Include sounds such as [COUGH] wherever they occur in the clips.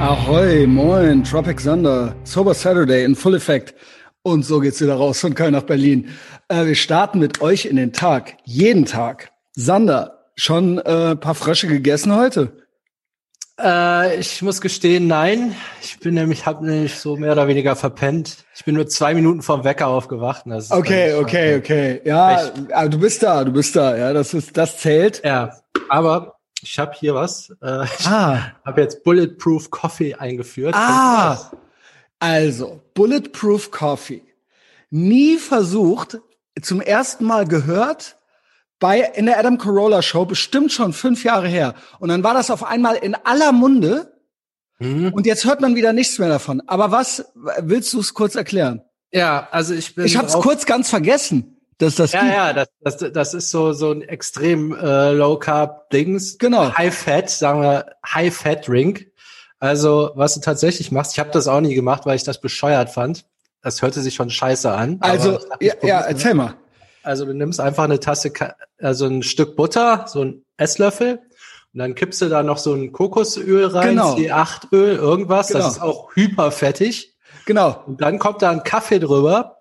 Ahoi, moin, Tropic Thunder, Sober Saturday in Full Effect. Und so geht's wieder raus von Köln nach Berlin. Äh, wir starten mit euch in den Tag, jeden Tag. Sander, schon äh, paar Frösche gegessen heute? Äh, ich muss gestehen, nein. Ich bin nämlich, hab nämlich so mehr oder weniger verpennt. Ich bin nur zwei Minuten vom Wecker aufgewacht. okay, okay, okay. Ja, aber du bist da, du bist da. Ja, das ist, das zählt. Ja, aber ich habe hier was. Äh, ich ah. habe jetzt Bulletproof Coffee eingeführt. Ah, also Bulletproof Coffee. Nie versucht, zum ersten Mal gehört bei in der Adam Carolla Show, bestimmt schon fünf Jahre her. Und dann war das auf einmal in aller Munde. Mhm. Und jetzt hört man wieder nichts mehr davon. Aber was willst du es kurz erklären? Ja, also ich bin. Ich habe es kurz ganz vergessen. Dass das ja, gibt. ja, das, das, das ist so so ein extrem äh, Low Carb Dings. Genau. High Fat, sagen wir High Fat Drink. Also was du tatsächlich machst, ich habe das auch nie gemacht, weil ich das bescheuert fand. Das hörte sich schon scheiße an. Also ja, ja erzähl mal. Also du nimmst einfach eine Tasse, also ein Stück Butter, so ein Esslöffel, und dann kippst du da noch so ein Kokosöl rein, genau. C8-Öl, irgendwas. Genau. Das ist auch hyperfettig. Genau. Und dann kommt da ein Kaffee drüber.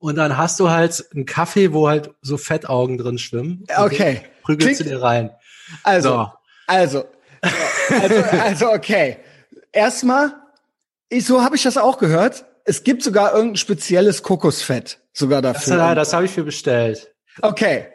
Und dann hast du halt einen Kaffee, wo halt so Fettaugen drin schwimmen. Okay. Prügelst du dir rein. Also, so. also, also, also, okay. Erstmal, ich, so habe ich das auch gehört. Es gibt sogar irgendein spezielles Kokosfett sogar dafür. Das, das habe ich mir bestellt. Okay,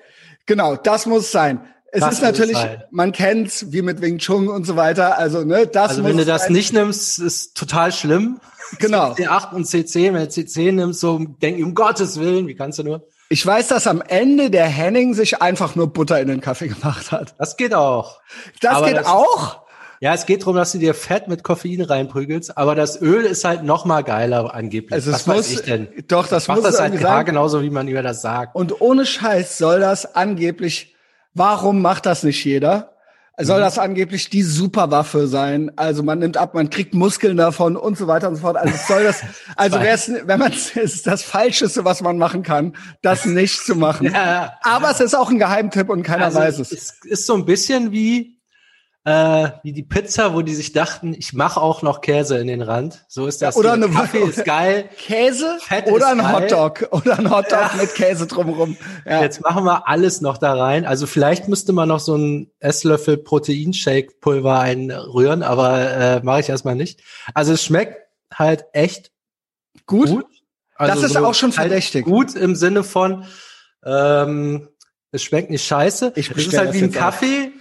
genau, das muss sein. Es das ist natürlich, man kennt's, wie mit Wing Chun und so weiter. Also, ne, das Also, wenn du das nicht nimmst, ist total schlimm. Genau. C8 und C10, wenn du C10 nimmst, so denk um Gottes Willen, wie kannst du nur? Ich weiß, dass am Ende der Henning sich einfach nur Butter in den Kaffee gemacht hat. Das geht auch. Das Aber geht das, auch? Ja, es geht darum, dass du dir Fett mit Koffein reinprügelst, aber das Öl ist halt noch mal geiler angeblich. Also Was muss, weiß ich denn? Doch, das ich muss das halt klar genauso, wie man über das sagt. Und ohne Scheiß soll das angeblich, warum macht das nicht jeder? Soll mhm. das angeblich die Superwaffe sein? Also man nimmt ab, man kriegt Muskeln davon und so weiter und so fort. Also soll das, [LAUGHS] also wär's, wenn man es ist das Falscheste, was man machen kann, das nicht zu machen. [LAUGHS] Ja, Aber es ist auch ein Geheimtipp und keiner also weiß es. Es ist so ein bisschen wie äh, wie die Pizza, wo die sich dachten, ich mache auch noch Käse in den Rand. So ist das. Oder eine Kaffee ist geil. Käse Fett oder ein. Hotdog oder ein Hotdog ja. mit Käse drumherum. Ja. Jetzt machen wir alles noch da rein. Also vielleicht müsste man noch so einen Esslöffel Proteinshake-Pulver einrühren, aber äh, mache ich erstmal nicht. Also es schmeckt halt echt gut. gut. Also das ist so auch schon halt verdächtig. Halt gut im Sinne von ähm, es schmeckt nicht scheiße. Ich es ist halt wie ein Kaffee.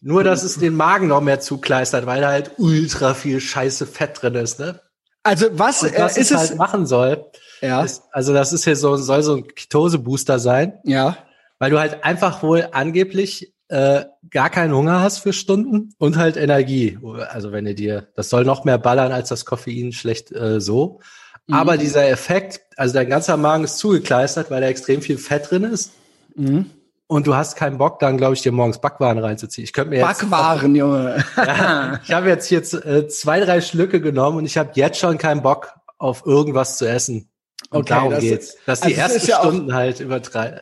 Nur, dass es den Magen noch mehr zukleistert, weil da halt ultra viel scheiße Fett drin ist, ne? Also was, Und was äh, ist es halt machen soll? Ja. Ist, also das ist hier so, soll so ein Ketose-Booster sein. Ja. Weil du halt einfach wohl angeblich äh, gar keinen Hunger hast für Stunden und halt Energie. Also wenn du dir, das soll noch mehr ballern als das Koffein schlecht äh, so. Mhm. Aber dieser Effekt, also dein ganzer Magen ist zugekleistert, weil da extrem viel Fett drin ist. Mhm und du hast keinen Bock, dann glaube ich dir morgens Backwaren reinzuziehen. Ich könnte mir jetzt Backwaren, Junge. ja, [LAUGHS] ich habe jetzt jetzt äh, zwei, drei Schlücke genommen und ich habe jetzt schon keinen Bock auf irgendwas zu essen. Und okay, darum das, geht's. Dass also die ersten ja Stunden halt übertreiben.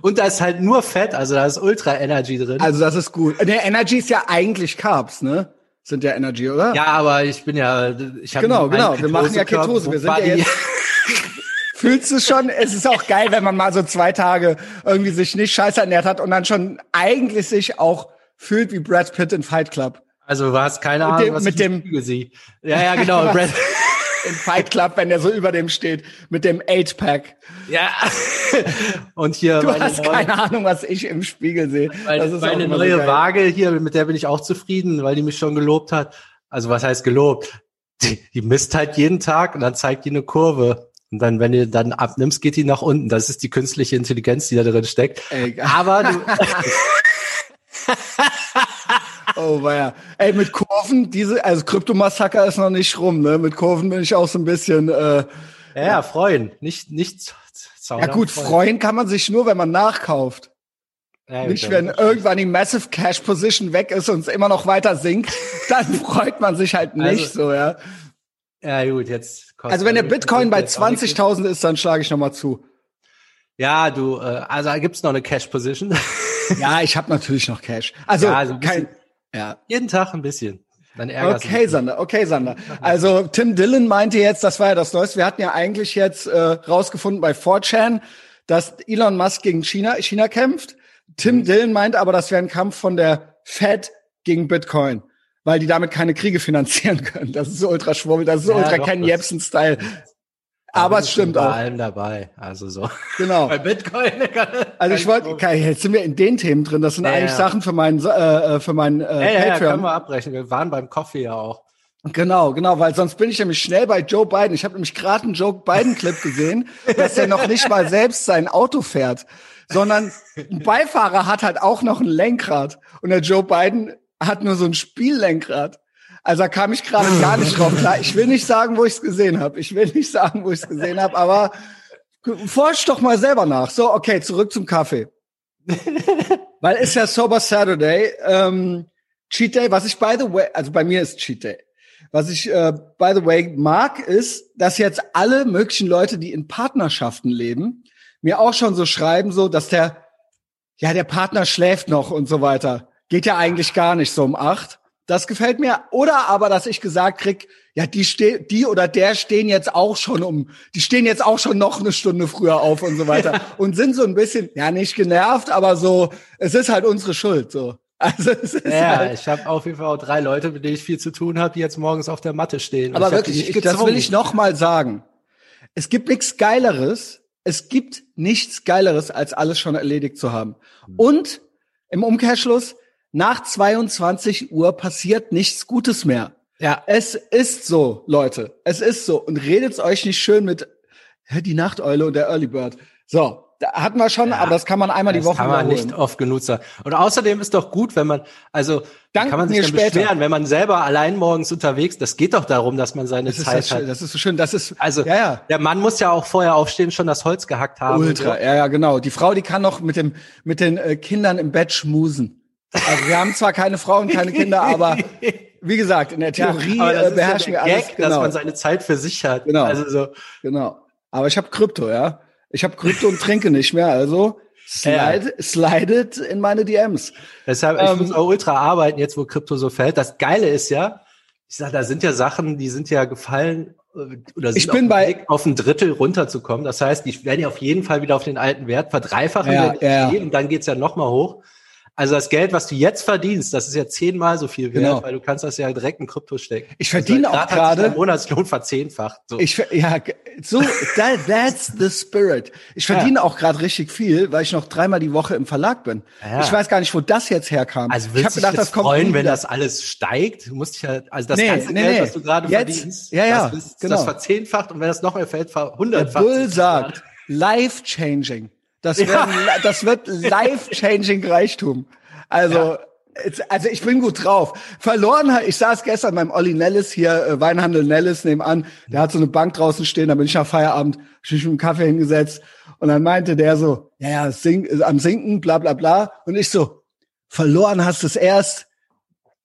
Und da ist halt nur Fett, also da ist Ultra Energy drin. Also das ist gut. Der Energy ist ja eigentlich Carbs, ne? Sind ja Energy, oder? Ja, aber ich bin ja, ich habe genau, genau. Wir machen ja Ketose. Wir sind ja jetzt [LAUGHS] Fühlst du schon? Es ist auch geil, wenn man mal so zwei Tage irgendwie sich nicht scheiße ernährt hat und dann schon eigentlich sich auch fühlt wie Brad Pitt in Fight Club. Also du hast keine Ahnung, was mit dem, ich sie. Ja, ja, genau. Brad [LAUGHS] in Fight Club, wenn der so über dem steht, mit dem Eight-Pack. Ja. [LAUGHS] Und hier. Du hast neue, keine Ahnung, was ich im Spiegel sehe. Meine, meine neue so Waage hier, mit der bin ich auch zufrieden, weil die mich schon gelobt hat. Also was heißt gelobt? Die, die misst halt jeden Tag und dann zeigt die eine Kurve. Und dann, wenn du dann abnimmst, geht die nach unten. Das ist die künstliche Intelligenz, die da drin steckt. Ey, Aber du. [LAUGHS] oh, weia. Ey, mit Kurven, diese, also Kryptomassaker ist noch nicht rum, ne? Mit Kurven bin ich auch so ein bisschen, äh, ja, ja, freuen. Nicht, nicht zaudern. Ja gut, freuen. freuen kann man sich nur, wenn man nachkauft. Ja, nicht, wenn irgendwann die Massive Cash Position weg ist und es immer noch weiter sinkt, [LAUGHS] dann freut man sich halt nicht also, so, ja. Ja, gut, jetzt. Also wenn der Bitcoin bei 20.000 ist, dann schlage ich nochmal zu. Ja, du, äh, also gibt's noch eine Cash-Position? [LAUGHS] ja, ich habe natürlich noch Cash. Also, ja, also kein, ja. jeden Tag ein bisschen. Dann Okay. Sander, okay, Sander. Also Tim Dillon meinte jetzt, das war ja das Neueste. Wir hatten ja eigentlich jetzt äh, rausgefunden bei 4chan, dass Elon Musk gegen China, China kämpft. Tim Dillon meinte aber, das wäre ein Kampf von der Fed gegen Bitcoin, weil die damit keine Kriege finanzieren können. Das ist so ultra schwurbel, das ist so Ja, ultra doch, Ken Jebsen-Style. Aber es stimmt bei auch. allem dabei. Also so. Genau. [LAUGHS] Bei Bitcoin. [LAUGHS] Also ich wollte, jetzt sind wir in den Themen drin. Das sind Ja, eigentlich ja. Sachen für meinen, äh, für meinen äh, Ja, ja, ja, Patreon. können wir abbrechen. Wir waren beim Coffee ja auch. Genau, genau, weil sonst bin ich nämlich schnell bei Joe Biden. Ich habe nämlich gerade einen Joe Biden-Clip gesehen, [LAUGHS] dass er noch nicht mal selbst sein Auto fährt, sondern ein Beifahrer hat halt auch noch ein Lenkrad und der Joe Biden hat nur so ein Spiellenkrad. Also da kam ich gerade gar nicht drauf klar. Ich will nicht sagen, wo ich es gesehen habe. Ich will nicht sagen, wo ich es gesehen habe, aber forsch doch mal selber nach. So, okay, zurück zum Kaffee. Weil ist ja Sober Saturday, ähm, Cheat Day, was ich by the way, also bei mir ist Cheat Day. Was ich äh, by the way mag, ist, dass jetzt alle möglichen Leute, die in Partnerschaften leben, mir auch schon so schreiben, so, dass der, ja, der Partner schläft noch und so weiter. Geht ja eigentlich gar nicht so um acht. Das gefällt mir. Oder aber, dass ich gesagt krieg, ja, die ste die oder der stehen jetzt auch schon um, die stehen jetzt auch schon noch eine Stunde früher auf und so weiter [LAUGHS] und sind so ein bisschen, ja, nicht genervt, aber so, es ist halt unsere Schuld, so. Also es ist Ja, halt, ich habe auf jeden Fall auch drei Leute, mit denen ich viel zu tun habe, die jetzt morgens auf der Matte stehen. Aber wirklich, ich, das will ich noch mal sagen. Es gibt nichts Geileres. Es gibt nichts Geileres, als alles schon erledigt zu haben. Und im Umkehrschluss, nach 22 Uhr passiert nichts Gutes mehr. Ja, Es ist so, Leute. Es ist so. Und redet's euch nicht schön mit hä, die Nachteule und der Early Bird. So, da hatten wir schon, Ja, aber das kann man einmal die das Woche kann man nicht oft genug sagen. Und außerdem ist doch gut, wenn man, also Dank kann man sich dann später. beschweren, wenn man selber allein morgens unterwegs, das geht doch darum, dass man seine das, ist Zeit das, schön, hat. das ist so schön. Das ist Also ja, ja. der Mann muss ja auch vorher aufstehen, schon das Holz gehackt haben. Ultra, ja, ja, genau. Die Frau, die kann noch mit dem mit den äh, Kindern im Bett schmusen. Also wir haben zwar keine Frauen, keine Kinder, aber wie gesagt, in der Ja, Theorie äh, ist ja beherrschen der wir alles. Gag, genau, dass man seine Zeit für sich hat. Genau. Also so, genau. Aber ich habe Krypto, ja. Ich habe Krypto und trinke nicht mehr, also slide, slidet in meine DMs. deshalb, ich Ähm, muss auch ultra arbeiten, jetzt wo Krypto so fällt. Das Geile ist ja, ich sag, da sind ja Sachen, die sind ja gefallen äh, oder sind Ich bin auf bei- Weg, auf ein Drittel runterzukommen. Das heißt, die werden ja auf jeden Fall wieder auf den alten Wert verdreifachen Ja, ja. und dann geht's ja noch mal hoch. Also das Geld, was du jetzt verdienst, das ist ja zehnmal so viel wert, Genau. weil du kannst das ja direkt in Krypto stecken. Ich verdiene Also auch gerade- der Monatslohn verzehnfacht. So. Ich ja so that, that's the spirit. Ich verdiene auch gerade richtig viel, weil ich noch dreimal die Woche im Verlag bin. Ja. Ich weiß gar nicht, wo das jetzt herkam. Also ich willst habe du gedacht, dich das kommt freuen, wenn das alles steigt? Du musst dich ja, also das Nee, ganze nee, Geld, nee. was du gerade verdienst, ja, ja, das, ist, genau. das verzehnfacht und wenn das noch mehr fällt, Der verhundertfacht. Bull sagt, life changing. Das, wird, das wird life changing Reichtum. Also, jetzt- also ich bin gut drauf. Verloren hat, ich saß gestern beim Olli Nellis hier, äh, Weinhandel Nellis nebenan, der hat so eine Bank draußen stehen, da bin ich nach Feierabend, ich mich mit dem Kaffee hingesetzt und dann meinte der so, ja, ja, sink, ist am Sinken, bla bla bla. Und ich so, verloren hast es erst,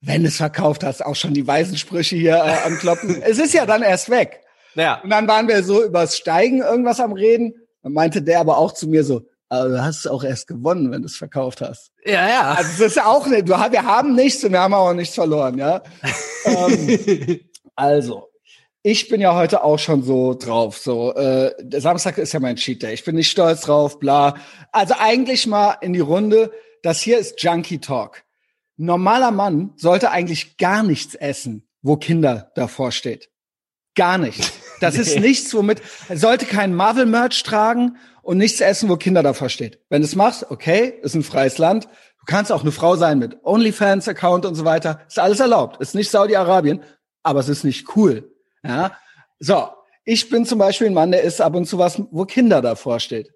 wenn es verkauft hast, auch schon die weisen Sprüche hier äh, am Kloppen. [LAUGHS] es ist ja dann erst weg. Ja. Und dann waren wir so übers Steigen irgendwas am Reden. Dann meinte der aber auch zu mir so, aber du hast es auch erst gewonnen, wenn du es verkauft hast. Ja, ja. Also das ist auch nicht, du, wir haben nichts und wir haben auch nichts verloren, ja. ähm, [LAUGHS] also, ich bin ja heute auch schon so drauf. So, äh, Samstag ist ja mein Cheat Day. Ich bin nicht stolz drauf, bla. Also eigentlich mal in die Runde. Das hier ist Junkie Talk. Ein Normaler Mann sollte eigentlich gar nichts essen, wo Kinder davor steht. Gar nichts. Das ist [LAUGHS] nichts, womit er sollte kein Marvel-Merch tragen und nichts essen, wo Kinder davor steht. Wenn du es machst, okay, ist ein freies Land. Du kannst auch eine Frau sein mit OnlyFans-Account und so weiter. Ist alles erlaubt. Ist nicht Saudi-Arabien, aber es ist nicht cool. Ja. So, ich bin zum Beispiel ein Mann, der isst ab und zu was, wo Kinder davor steht.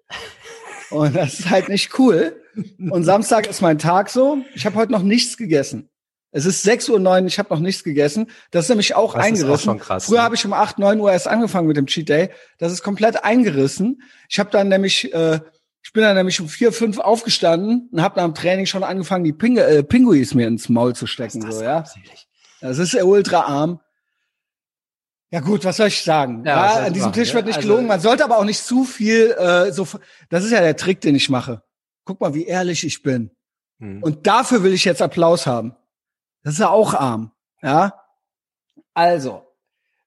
Und das ist halt nicht cool. Und Samstag ist mein Tag so. Ich habe heute noch nichts gegessen. Es ist 6.09 Uhr, ich habe noch nichts gegessen. Das ist nämlich auch Das ist auch eingerissen. schon krass, Früher ne? habe ich um 8, 9 Uhr erst angefangen mit dem Cheat Day. Das ist komplett eingerissen. Ich habe dann nämlich, äh, ich bin dann nämlich um 4, 5 aufgestanden und habe nach dem Training schon angefangen, die Pingu äh, Pinguis mir ins Maul zu stecken. Das so, ist ja. Das ist ultra arm. Ja gut, was soll ich sagen? Ja, Ja, an diesem machen, Tisch wird nicht Also- gelogen. Man sollte aber auch nicht zu viel äh, so. Das ist ja der Trick, den ich mache. Guck mal, wie ehrlich ich bin. Hm. Und dafür will ich jetzt Applaus haben. Das ist ja auch arm. Ja, Also,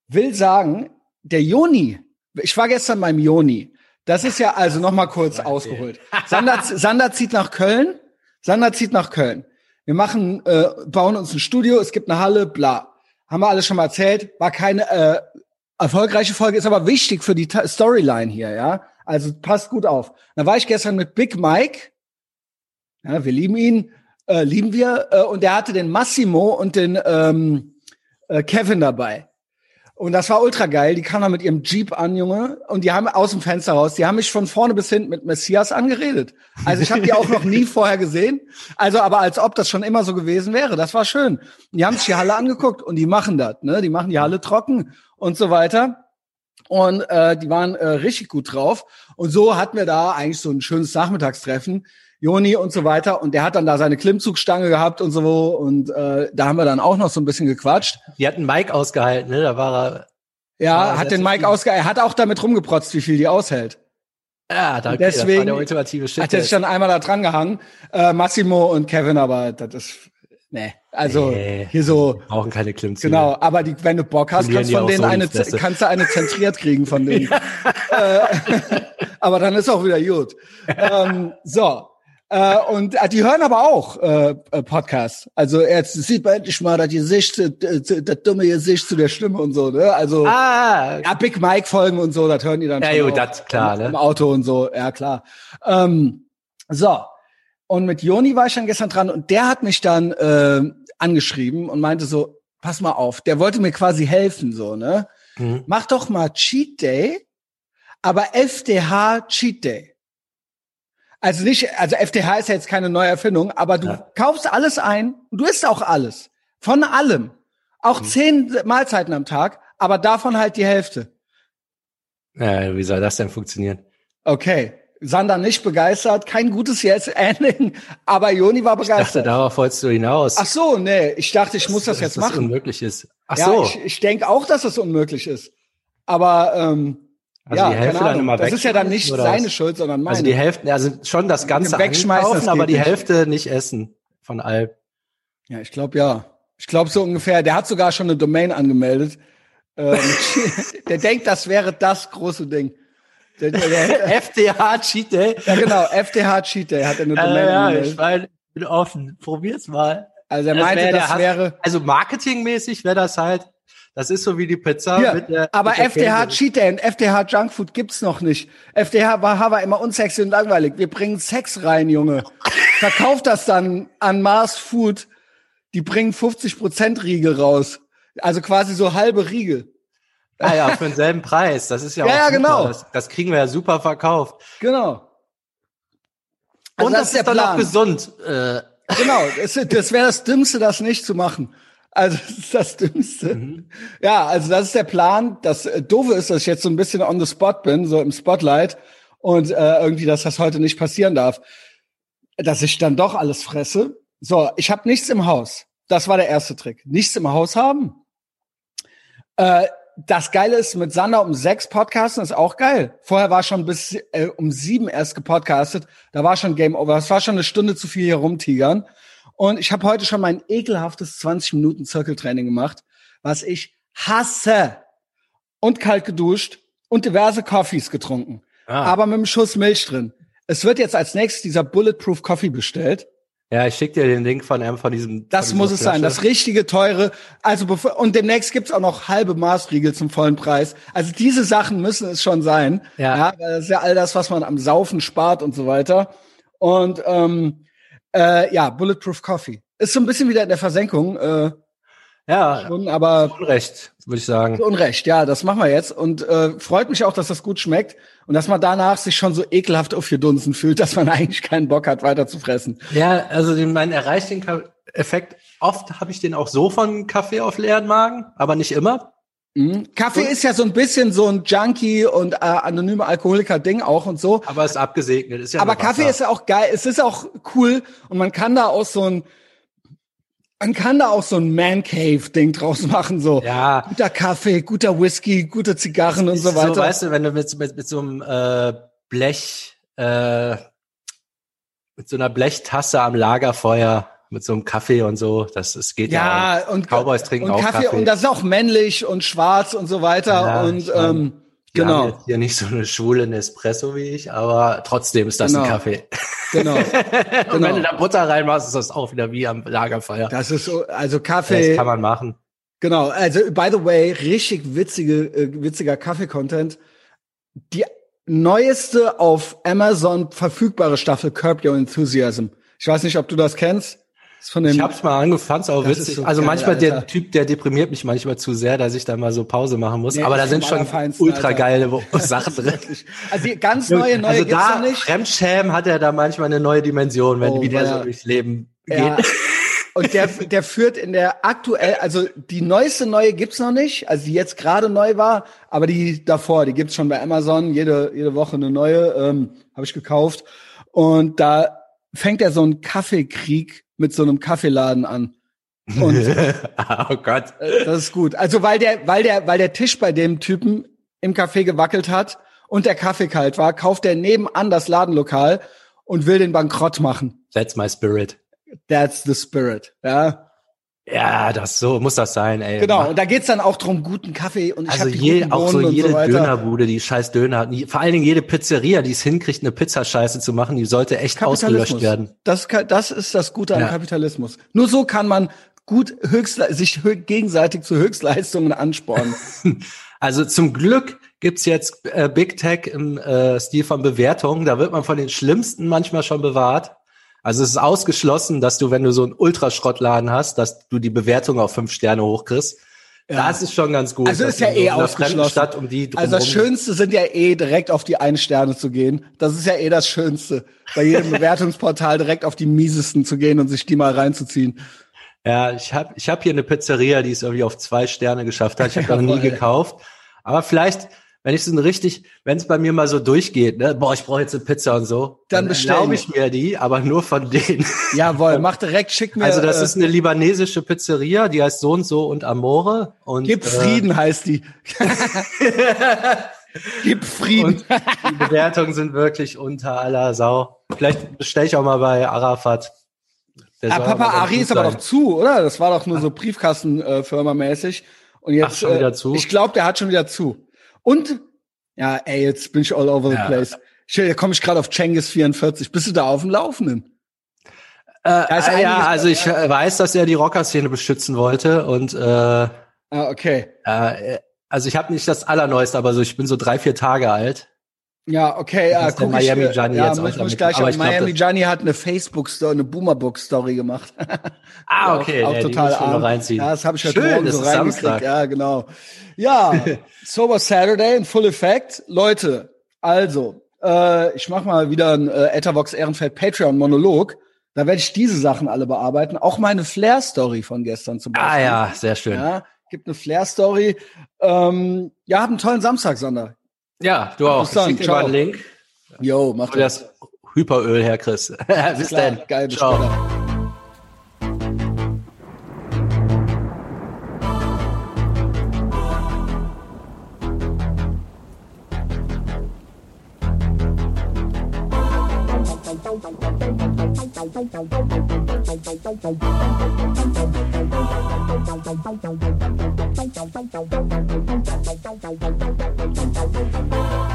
will sagen, der Joni, ich war gestern beim Joni. Das ist ja also noch mal kurz ausgeholt. Sander, Sander zieht nach Köln. Sander zieht nach Köln. Wir machen, äh, bauen uns ein Studio, es gibt eine Halle, bla. Haben wir alles schon mal erzählt. War keine äh, erfolgreiche Folge, ist aber wichtig für die Ta Storyline hier, ja. Also passt gut auf. Da war ich gestern mit Big Mike. Ja, wir lieben ihn, äh, lieben wir. Äh, und der hatte den Massimo und den ähm, äh, Kevin dabei. Und das war ultra geil. Die kamen da mit ihrem Jeep an, Junge. Und die haben aus dem Fenster raus, die haben mich von vorne bis hinten mit Messias angeredet. Also ich habe die auch noch nie [LAUGHS] vorher gesehen. Also aber als ob das schon immer so gewesen wäre. Das war schön. Die haben sich die Halle angeguckt und die machen das. Ne? Die machen die Halle trocken und so weiter. Und äh, die waren äh, richtig gut drauf. Und so hatten wir da eigentlich so ein schönes Nachmittagstreffen. Joni und so weiter. Und der hat dann da seine Klimmzugstange gehabt und so. Und äh, da haben wir dann auch noch so ein bisschen gequatscht. Die hatten Mike ausgehalten, ne? Da war er. Ja, war hat den Mike ausgehalten. Er hat auch damit rumgeprotzt, wie viel die aushält. Ja, da, deswegen der ultimative Shit. Hat er sich dann einmal da dran gehangen. Äh, Massimo und Kevin, aber das ist. Nee, also nee, hier so. Brauchen keine Klimmzüge. Genau, aber die, wenn du Bock hast, kannst, von denen so eine, kannst du eine zentriert kriegen von denen. [LAUGHS] äh, [LAUGHS] aber dann ist auch wieder gut. [LAUGHS] ähm, so, äh, und äh, die hören aber auch äh, äh Podcasts. Also jetzt sieht man endlich mal das Gesicht, äh, das dumme Gesicht zu der Stimme und so. Ne? Also ah. ja, Big Mike Folgen und so, das hören die dann ja, schon jo, das klar, im, ne? im Auto und so. Ja klar. Ähm, so und mit Joni war ich dann gestern dran und der hat mich dann äh, angeschrieben und meinte so, pass mal auf, der wollte mir quasi helfen so ne. Mhm. Mach doch mal Cheat Day, aber FDH Cheat Day. Also nicht, also FTH ist ja jetzt keine neue Erfindung, aber du ja. kaufst alles ein und du isst auch alles. Von allem. Auch mhm. zehn Mahlzeiten am Tag, aber davon halt die Hälfte. Ja, wie soll das denn funktionieren? Okay. Sander nicht begeistert, kein gutes Yes-Ending, [LAUGHS] aber Joni war begeistert. Ich dachte, darauf wolltest du hinaus. Ach so, nee, ich dachte, ich das, muss das jetzt machen. Dass das unmöglich ist. Ach ja, so. Ich, ich denke auch, dass es das unmöglich ist. Aber ähm, also ja, die Hälfte dann immer Das ist ja dann nicht seine was? Schuld, sondern meine. Also die Hälfte, also schon das Ganze wegschmeißen, aber die Hälfte nicht essen von Alp. Ja, ich glaube ja. Ich glaube so ungefähr. Der hat sogar schon eine Domain angemeldet. Ähm, [LAUGHS] der denkt, das wäre das große Ding. Der, der, der [LAUGHS] FDH Cheat Day. Ja genau, FDH Cheat Day hat er eine Domain äh, ja, angemeldet. Ich mein, bin offen. Probier's mal. Also er meinte, wär, das wäre. Also marketingmäßig wäre das halt das ist so wie die Pizza ja, mit der. Aber mit der FDH Cheat Day und FDH Junkfood gibt's noch nicht. FDH war, war immer unsexy und langweilig. Wir bringen Sex rein, Junge. Verkauft das dann an Mars Food. Die bringen 50% Riegel raus. Also quasi so halbe Riegel. Ah ja, für denselben Preis. Das ist ja, [LAUGHS] ja auch ja, genau. Das, das, kriegen wir ja super verkauft. Genau. Also und das, das ist, ist dann auch gesund. Äh. Genau, das, das wäre das Dümmste, das nicht zu machen. Also [LAUGHS] das ist das Dümmste. Mhm. Ja, also das ist der Plan. Das äh, Doofe ist, dass ich jetzt so ein bisschen on the spot bin, so im Spotlight und äh, irgendwie, dass das heute nicht passieren darf. Dass ich dann doch alles fresse. So, ich habe nichts im Haus. Das war der erste Trick. Nichts im Haus haben. Äh, das Geile ist, mit Sander um sechs Podcasten ist auch geil. Vorher war schon bis äh, um sieben erst gepodcastet. Da war schon Game Over. Das war schon eine Stunde zu viel hier rumtigern. Und ich habe heute schon mein ekelhaftes 20 Minuten Zirkeltraining gemacht, was ich hasse. Und kalt geduscht und diverse Coffees getrunken. Ah. Aber mit einem Schuss Milch drin. Es wird jetzt als nächstes dieser Bulletproof Coffee bestellt. Ja, ich schicke dir den Link von einem von diesem. Das von muss es sein, das richtige teure. Also bevor, und demnächst gibt's auch noch halbe Maßriegel zum vollen Preis. Also diese Sachen müssen es schon sein. Ja. ja das ist ja all das, was man am Saufen spart und so weiter. Und ähm, äh, ja, Bulletproof Coffee. Ist so ein bisschen wieder in der Versenkung. Äh, ja, schon, aber Unrecht, würde ich sagen. Unrecht, ja, das machen wir jetzt. Und äh, freut mich auch, dass das gut schmeckt und dass man danach sich schon so ekelhaft aufgedunsen fühlt, dass man [LAUGHS] eigentlich keinen Bock hat, weiter zu fressen. Ja, also den, man erreicht den Effekt. Oft habe ich den auch so von Kaffee auf leeren Magen, aber nicht immer. Mhm. Kaffee und? ist ja so ein bisschen so ein Junkie und äh, anonyme Alkoholiker-Ding auch und so. Aber ist abgesegnet, ist ja. Aber Kaffee ist ja auch geil, es ist auch cool und man kann da auch so ein man kann da auch so ein Man Cave Ding draus machen, so ja. guter Kaffee, guter Whisky, gute Zigarren und so weiter. So, weißt du, wenn du mit, mit, mit so einem äh, Blech, äh, mit so einer Blechtasse am Lagerfeuer mit so einem Kaffee und so. Das, es geht ja. ja und Cowboys trinken und auch Kaffee, Kaffee. und das ist auch männlich und schwarz und so weiter Ja, und ich mein, ähm, Wir haben genau, jetzt hier nicht so eine schwule Nespresso wie ich, aber trotzdem ist das Genau. ein Kaffee. genau. [LAUGHS] Und wenn Genau. du da Butter reinmachst, ist das auch wieder wie am Lagerfeuer. Das ist so, also Das Kaffee. kann man machen. Genau, also by the way, richtig witzige, äh, witziger Kaffee-Content. Die neueste auf Amazon verfügbare Staffel Curb Your Enthusiasm. Ich weiß nicht, ob du das kennst. Ist Ich hab's mal angefangen, fand's auch Das ist witzig. so also geil, manchmal Alter. der Typ, der deprimiert mich manchmal zu sehr, dass ich da mal so Pause machen muss. Nee, aber da ist sind schon Allerfeinsten, ultra geile [LAUGHS] Sachen drin. Also ganz neue, neue also gibt's da, nicht. Fremdschämen hat er da manchmal eine neue Dimension, wenn Oh, wie der ja. so durchs Leben Ja. geht. [LAUGHS] Und der, der führt in der aktuell, also die neueste neue gibt's noch nicht, also die jetzt gerade neu war, aber die davor, die gibt's schon bei Amazon, jede, jede Woche eine neue, ähm, habe ich gekauft. Und da fängt er so einen Kaffeekrieg mit so einem Kaffeeladen an. Und [LAUGHS] oh Gott. äh, das ist gut. Also weil der, weil der, weil der Tisch bei dem Typen im Café gewackelt hat und der Kaffee kalt war, kauft er nebenan das Ladenlokal und will den Bankrott machen. That's my spirit. That's the spirit. Ja. Ja, das so muss das sein, ey. Genau, und da geht's dann auch drum, guten Kaffee und ich Also hab die je, auch so jede so. Dönerbude, die scheiß Döner hat, vor allen Dingen jede Pizzeria, die es hinkriegt, eine Pizzascheiße zu machen, die sollte echt ausgelöscht werden. Das, das ist das Gute am Ja. Kapitalismus. Nur so kann man gut Höchstle sich gegenseitig zu Höchstleistungen anspornen. [LAUGHS] Also zum Glück gibt's jetzt äh, Big Tech im äh, Stil von Bewertungen. Da wird man von den Schlimmsten manchmal schon bewahrt. Also es ist ausgeschlossen, dass du, wenn du so einen Ultraschrottladen hast, dass du die Bewertung auf fünf Sterne hochkriegst. Das ist schon ganz gut. Also ist ja eh ausgeschlossen. Stadt, um die Also das Schönste sind ja eh direkt auf die Ein-Sterne zu gehen. Das ist ja eh das Schönste. Bei jedem [LAUGHS] Bewertungsportal direkt auf die miesesten zu gehen und sich die mal reinzuziehen. Ja, ich habe ich hab hier eine Pizzeria, die es irgendwie auf zwei Sterne geschafft hat. Ich habe noch nie gekauft. Aber vielleicht, wenn ich so ein richtig, wenn es bei mir mal so durchgeht, ne, boah, ich brauche jetzt eine Pizza und so, Dann bestellen. erlaube ich mir die, aber nur von denen. [LAUGHS] Jawohl, mach direkt, schick mir. Also das äh, ist eine libanesische Pizzeria, die heißt so und so und Amore. Und, Gib äh, Frieden heißt die. [LAUGHS] Gib Frieden. Und die Bewertungen sind wirklich unter aller Sau. Vielleicht bestelle ich auch mal bei Arafat. Der Ah, Papa aber Ari ist aber sein. doch zu, oder? Das war doch nur so Briefkastenfirma-mäßig. Und jetzt, Ach, schon wieder äh, zu? ich glaube, der hat schon wieder zu. Und, ja, ey, jetzt bin ich all over the Ja. place. Da komme ich gerade auf Cengiz 44. Bist du da auf dem Laufenden? Äh, äh, ja, also ich äh, weiß, dass er die Rockerszene beschützen wollte und äh, Ah, okay. äh, also ich habe nicht das allerneueste, aber so ich bin so drei, vier Tage alt. Ja, okay, ja, ist der guck Miami ich, äh, Gianni ja, jetzt auch muss, muss gleich Aber glaub, Miami das- Gianni hat eine Facebook-Story, eine Boomerbook-Story gemacht. Ah, [LAUGHS] okay, auch nee, die total arm. reinziehen. Ja, das habe ich heute Schön, Morgen so reingekriegt. Samstag. Ja, genau. Ja, [LAUGHS] Sober Saturday in Full Effect. Leute, also, äh, ich mache mal wieder ein äh, Ethervox Ehrenfeld Patreon-Monolog. Da werde ich diese Sachen alle bearbeiten. Auch meine Flair-Story von gestern zum Beispiel. Ah ja, sehr schön. Ja, Ja, gibt eine Flair-Story. Ähm, ja, hab einen tollen Samstag, Sander. Du auch. Bis dann, Ich einen Link, Yo, mach du das Hyperöl herkriegst. [LAUGHS] Bis Klar, dann. geil, bis Ciao. später. Thank you. Thank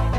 you.